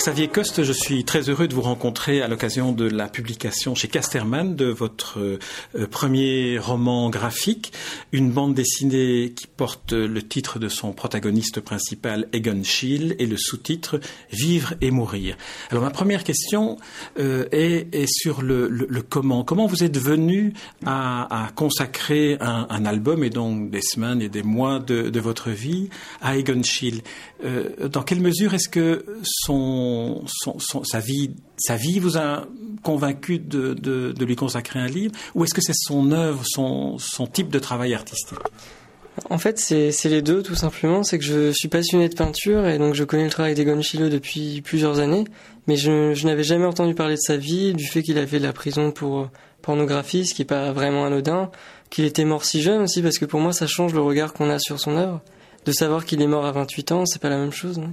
Xavier Coste, je suis très heureux de vous rencontrer à l'occasion de la publication chez Casterman de votre euh, premier roman graphique, une bande dessinée qui porte le titre de son protagoniste principal, Egon Schiele, et le sous-titre Vivre et mourir. Alors ma première question euh, est, sur le, comment. Comment vous êtes venu à, consacrer un, album et donc des semaines et des mois de, de votre vie à Egon Schiele? Euh, Dans quelle mesure est-ce que son sa, vie, sa vie vous a convaincu de, de, de lui consacrer un livre Ou est-ce que c'est son œuvre, son, type de travail artistique? En fait, c'est les deux, tout simplement. C'est que je suis passionné de peinture et donc je connais le travail d'Egon Schiele depuis plusieurs années, mais je, n'avais jamais entendu parler de sa vie, du fait qu'il avait la prison pour pornographie, ce qui n'est pas vraiment anodin, qu'il était mort si jeune aussi, parce que pour moi, ça change le regard qu'on a sur son œuvre. De savoir qu'il est mort à 28 ans, c'est pas la même chose. Non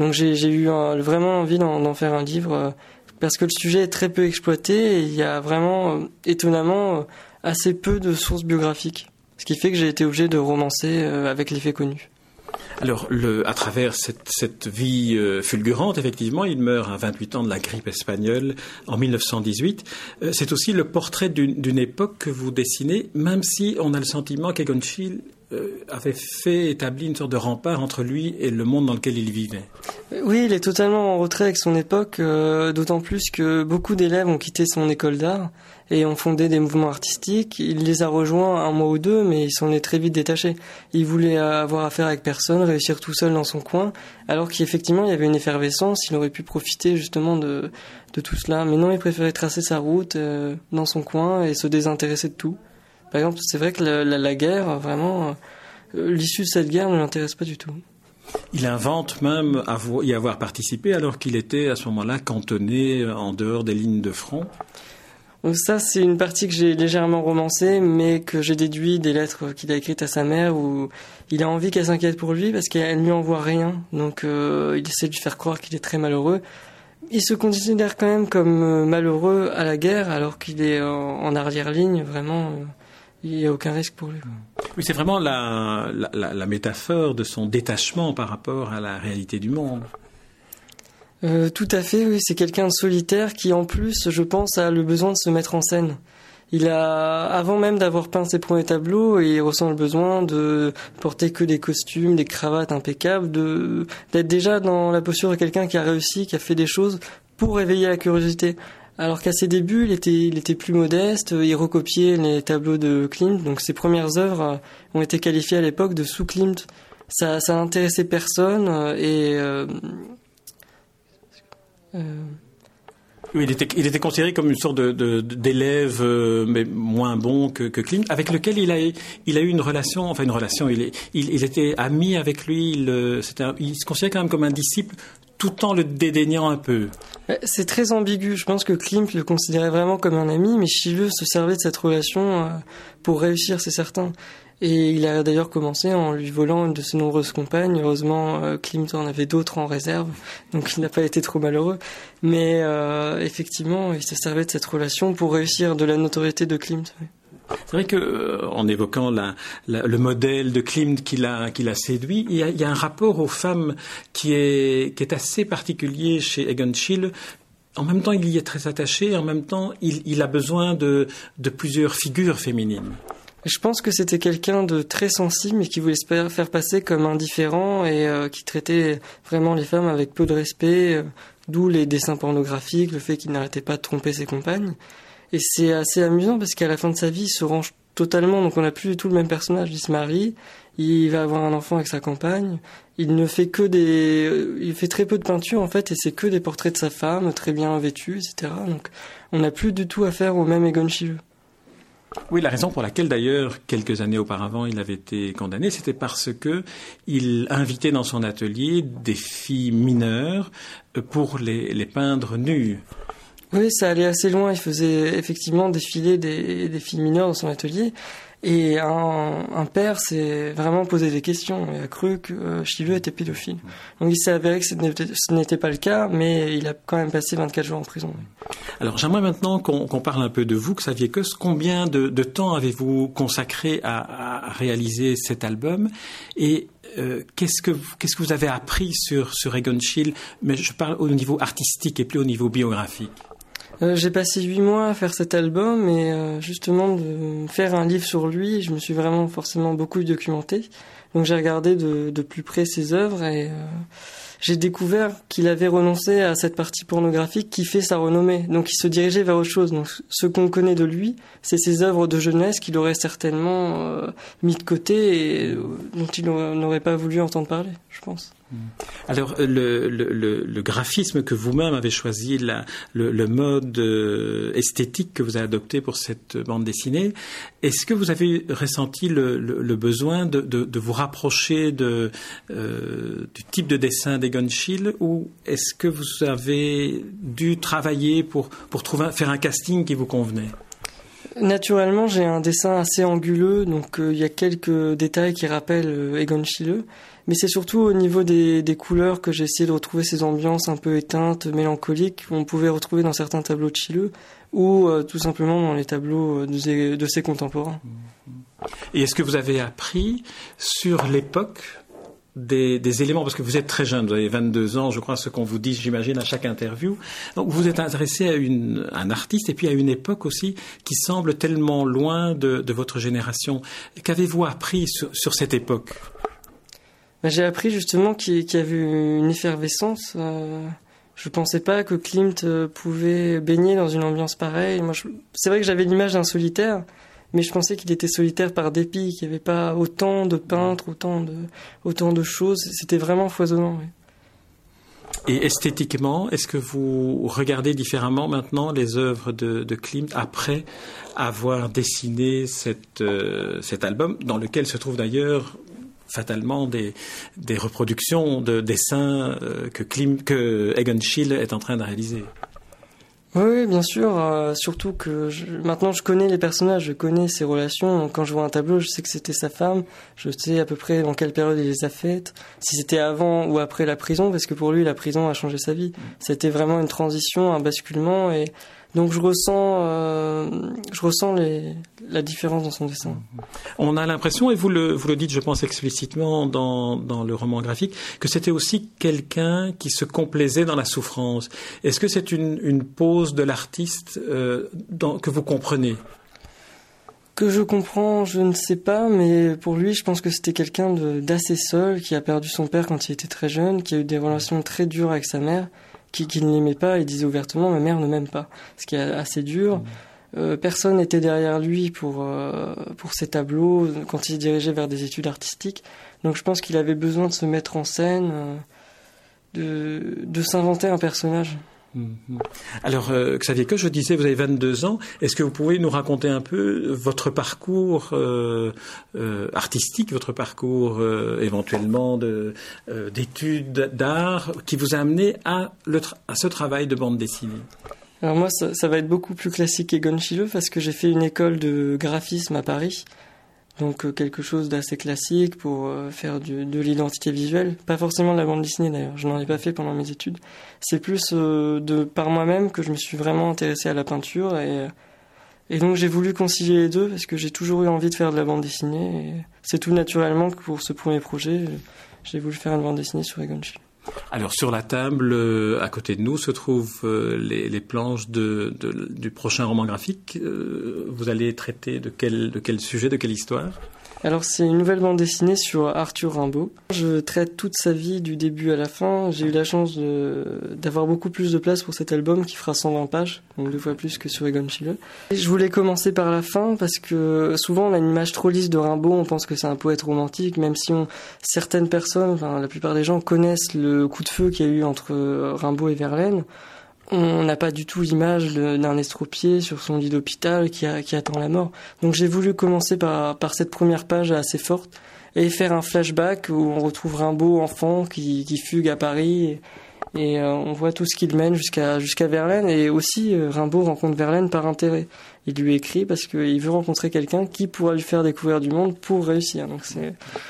donc j'ai eu vraiment envie d'en faire un livre euh, parce que le sujet est très peu exploité et il y a vraiment, euh, étonnamment, euh, assez peu de sources biographiques. Ce qui fait que j'ai été obligé de romancer avec les faits connus. Alors, à travers cette, vie fulgurante, effectivement, il meurt à 28 ans de la grippe espagnole en 1918. Euh, c'est aussi le portrait d'une époque que vous dessinez, même si on a le sentiment qu'Egon Schiele avait fait établir une sorte de rempart entre lui et le monde dans lequel il vivait. Oui, il est totalement en retrait avec son époque, d'autant plus que beaucoup d'élèves ont quitté son école d'art et ont fondé des mouvements artistiques. Il les a rejoints un mois ou deux, mais il s'en est très vite détaché. Il voulait avoir affaire avec personne, réussir tout seul dans son coin, alors qu'effectivement il y avait une effervescence, il aurait pu profiter justement de, de tout cela. Mais non, il préférait tracer sa route euh, dans son coin et se désintéresser de tout. Par exemple, c'est vrai que la, la, la guerre, vraiment, euh, l'issue de cette guerre ne l'intéresse pas du tout. Il invente même y avoir participé alors qu'il était à ce moment-là cantonné en dehors des lignes de front. Donc ça, c'est une partie que j'ai légèrement romancée, mais que j'ai déduit des lettres qu'il a écrites à sa mère où il a envie qu'elle s'inquiète pour lui parce qu'elle ne lui envoie rien. Donc euh, il essaie de lui faire croire qu'il est très malheureux. Il se considère quand même comme euh, malheureux à la guerre alors qu'il est en, arrière-ligne. Vraiment, euh, il n'y a aucun risque pour lui. Oui, c'est vraiment la, la, la métaphore de son détachement par rapport à la réalité du monde. Euh, tout à fait, oui, c'est quelqu'un de solitaire qui en plus, je pense, a le besoin de se mettre en scène. Il a, avant même d'avoir peint ses premiers tableaux, il ressent le besoin de porter que des costumes, des cravates impeccables, de d'être déjà dans la posture de quelqu'un qui a réussi, qui a fait des choses pour éveiller la curiosité. Alors qu'à ses débuts, il était, il était plus modeste, il recopiait les tableaux de Klimt, donc ses premières œuvres ont été qualifiées à l'époque de sous Klimt. Ça, ça personne et euh, euh... Oui, il était, il était considéré comme une sorte de, de, d'élève euh, mais moins bon que, Klimt, avec lequel il a, il a eu une relation, enfin une relation, il, est, était ami avec lui, il, euh, il se considérait quand même comme un disciple tout en le dédaignant un peu. C'est très ambigu. Je pense que Klimt le considérait vraiment comme un ami, mais Schiele se servait de cette relation euh, pour réussir, c'est certain. Et il a d'ailleurs commencé en lui volant une de ses nombreuses compagnes. Heureusement, euh, Klimt en avait d'autres en réserve, donc il n'a pas été trop malheureux. Mais euh, effectivement, il se servait de cette relation pour réussir de la notoriété de Klimt. C'est vrai que, euh, en évoquant la, la, le modèle de Klimt qu'il a, qu'il a séduit, il y a, un rapport aux femmes qui est, qui assez particulier chez Egon Schiele. En même temps, il y est très attaché, en même temps, il, a besoin de, de plusieurs figures féminines. Je pense que c'était quelqu'un de très sensible mais qui voulait se faire passer comme indifférent et euh, qui traitait vraiment les femmes avec peu de respect, euh, d'où les dessins pornographiques, le fait qu'il n'arrêtait pas de tromper ses compagnes. Et c'est assez amusant parce qu'à la fin de sa vie, il se range totalement, donc on n'a plus du tout le même personnage. Il se marie, il va avoir un enfant avec sa compagne, il ne fait que des... Euh, il fait très peu de peinture en fait et c'est que des portraits de sa femme, très bien vêtue, etc. Donc on n'a plus du tout affaire au même Egon Schiele. Oui, la raison pour laquelle d'ailleurs quelques années auparavant il avait été condamné, c'était parce que il invitait dans son atelier des filles mineures pour les, les peindre nues. Oui, ça allait assez loin. Il faisait effectivement défiler des, des filles mineures dans son atelier. Et un, père s'est vraiment posé des questions et a cru que euh, était pédophile. Donc il s'est avéré que ce n'était pas le cas, mais il a quand même passé 24 jours en prison. Alors j'aimerais maintenant qu'on parle un peu de vous, Xavier Cos. Combien de, temps avez-vous consacré à, réaliser cet album? Et euh, qu'est-ce que que vous avez appris sur sur Egon Schiele? Mais je parle au niveau artistique et plus au niveau biographique. Euh, j'ai passé huit mois à faire cet album et euh, justement de faire un livre sur lui, je me suis vraiment forcément beaucoup documenté. Donc j'ai regardé de, de, plus près ses œuvres et euh, j'ai découvert qu'il avait renoncé à cette partie pornographique qui fait sa renommée. Donc il se dirigeait vers autre chose. Donc ce qu'on connaît de lui, c'est ses œuvres de jeunesse qu'il aurait certainement mis de côté et dont il n'aurait pas voulu entendre parler, je pense. Alors le, le, graphisme que vous-même avez choisi, le, mode euh, esthétique que vous avez adopté pour cette bande dessinée, est-ce que vous avez ressenti le, besoin de, vous rapprocher euh, du type de dessin d'Egon Schiele ou est-ce que vous avez dû travailler pour, pour trouver, faire un casting qui vous convenait? Naturellement, j'ai un dessin assez anguleux, donc euh, il y a quelques détails qui rappellent Egon Schiele. Mais c'est surtout au niveau des, couleurs que j'ai essayé de retrouver ces ambiances un peu éteintes, mélancoliques, qu'on pouvait retrouver dans certains tableaux de Chile ou euh, tout simplement dans les tableaux de, de ses contemporains. Et est-ce que vous avez appris sur l'époque des, éléments, parce que vous êtes très jeune, vous avez 22 ans, je crois, ce qu'on vous dit, j'imagine, à chaque interview. Donc vous êtes intéressé à un artiste et puis à une époque aussi qui semble tellement loin de, votre génération. Qu'avez-vous appris sur cette époque? J'ai appris justement qu'il y avait une effervescence. Euh, je pensais pas que Klimt euh, pouvait baigner dans une ambiance pareille. C'est vrai que j'avais l'image d'un solitaire, mais je pensais qu'il était solitaire par dépit, qu'il n'y avait pas autant de peintres, autant de, autant de choses. C'était vraiment foisonnant. Et esthétiquement, est-ce que vous regardez différemment maintenant les œuvres de, de Klimt après avoir dessiné cette, euh, cet album, dans lequel se trouve d'ailleurs fatalement des, des reproductions de dessins euh, que, Klim, que Egon Schiele est en train de réaliser. Oui, bien sûr. Euh, surtout que maintenant je connais les personnages, je connais ses relations. Quand je vois un tableau, je sais que c'était sa femme. Je sais à peu près dans quelle période il les a faites. Si c'était avant ou après la prison, parce que pour lui, la prison a changé sa vie. C'était vraiment une transition, un basculement. Et donc je ressens, euh, je ressens les, la différence dans son dessin. On a l'impression, et vous le, vous le dites, je pense explicitement dans, dans le roman graphique, que c'était aussi quelqu'un qui se complaisait dans la souffrance. Est-ce que c'est une, une pose de l'artiste euh, que vous comprenez? Que je comprends, je ne sais pas, mais pour lui, je pense que c'était quelqu'un d'assez seul, qui a perdu son père quand il était très jeune, qui a eu des relations très dures avec sa mère, qui, qui ne l'aimait pas et disait ouvertement ma mère ne m'aime pas, ce qui est assez dur. Mmh. Euh, personne n'était derrière lui pour euh, pour ses tableaux quand il se dirigeait vers des études artistiques. Donc je pense qu'il avait besoin de se mettre en scène, euh, de de s'inventer un personnage. Mmh. Alors, Xavier que je disais, vous avez 22 ans. Est-ce que vous pouvez nous raconter un peu votre parcours artistique, votre parcours éventuellement d'études d'art qui vous a amené à, ce travail de bande dessinée? Alors moi, ça, va être beaucoup plus classique qu'Egon Schiele parce que j'ai fait une école de graphisme à Paris. Donc euh, quelque chose d'assez classique pour euh, faire de l'identité visuelle. Pas forcément de la bande dessinée d'ailleurs, je n'en ai pas fait pendant mes études. C'est plus euh, de par moi-même que je me suis vraiment intéressé à la peinture et, et donc j'ai voulu concilier les deux parce que j'ai toujours eu envie de faire de la bande dessinée. C'est tout naturellement que pour ce premier projet, j'ai voulu faire une bande dessinée sur Egon Schiele. Alors sur la table, euh, à côté de nous, se trouvent euh, les, planches du prochain roman graphique. Euh, vous allez traiter de quel sujet, de quelle histoire? Alors c'est une nouvelle bande dessinée sur Arthur Rimbaud. Je traite toute sa vie du début à la fin. J'ai eu la chance d'avoir beaucoup plus de place pour cet album qui fera 120 pages, donc deux fois plus que sur Egon Schiele. je voulais commencer par la fin parce que souvent on a une image trop lisse de Rimbaud, on pense que c'est un poète romantique, même si on, certaines personnes, enfin la plupart des gens connaissent le coup de feu qu'il y a eu entre Rimbaud et Verlaine on n'a pas du tout l'image d'un estropié sur son lit d'hôpital qui, attend la mort. Donc j'ai voulu commencer par, cette première page assez forte et faire un flashback où on retrouve Rimbaud enfant qui, fugue à Paris Et on voit tout ce qu'il mène jusqu'à Verlaine. Et aussi, Rimbaud rencontre Verlaine par intérêt. Il lui écrit parce qu'il veut rencontrer quelqu'un qui pourra lui faire découvrir du monde pour réussir. Donc.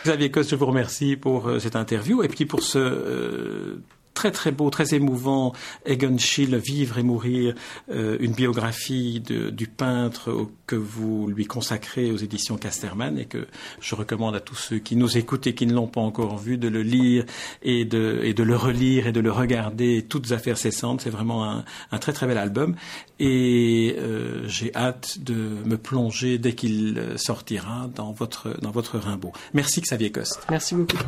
Xavier Coste, je vous remercie pour cette interview et puis pour ce très très beau, très émouvant, Egon Schiele, Vivre et mourir, euh, une biographie du peintre que vous lui consacrez aux éditions Casterman et que je recommande à tous ceux qui nous écoutent et qui ne l'ont pas encore vu de le lire et de, le relire et de le regarder, toutes affaires cessantes. C'est vraiment un, très très bel album et euh, j'ai hâte de me plonger dès qu'il sortira dans votre, dans votre Rimbaud. Merci Xavier Coste. Merci beaucoup.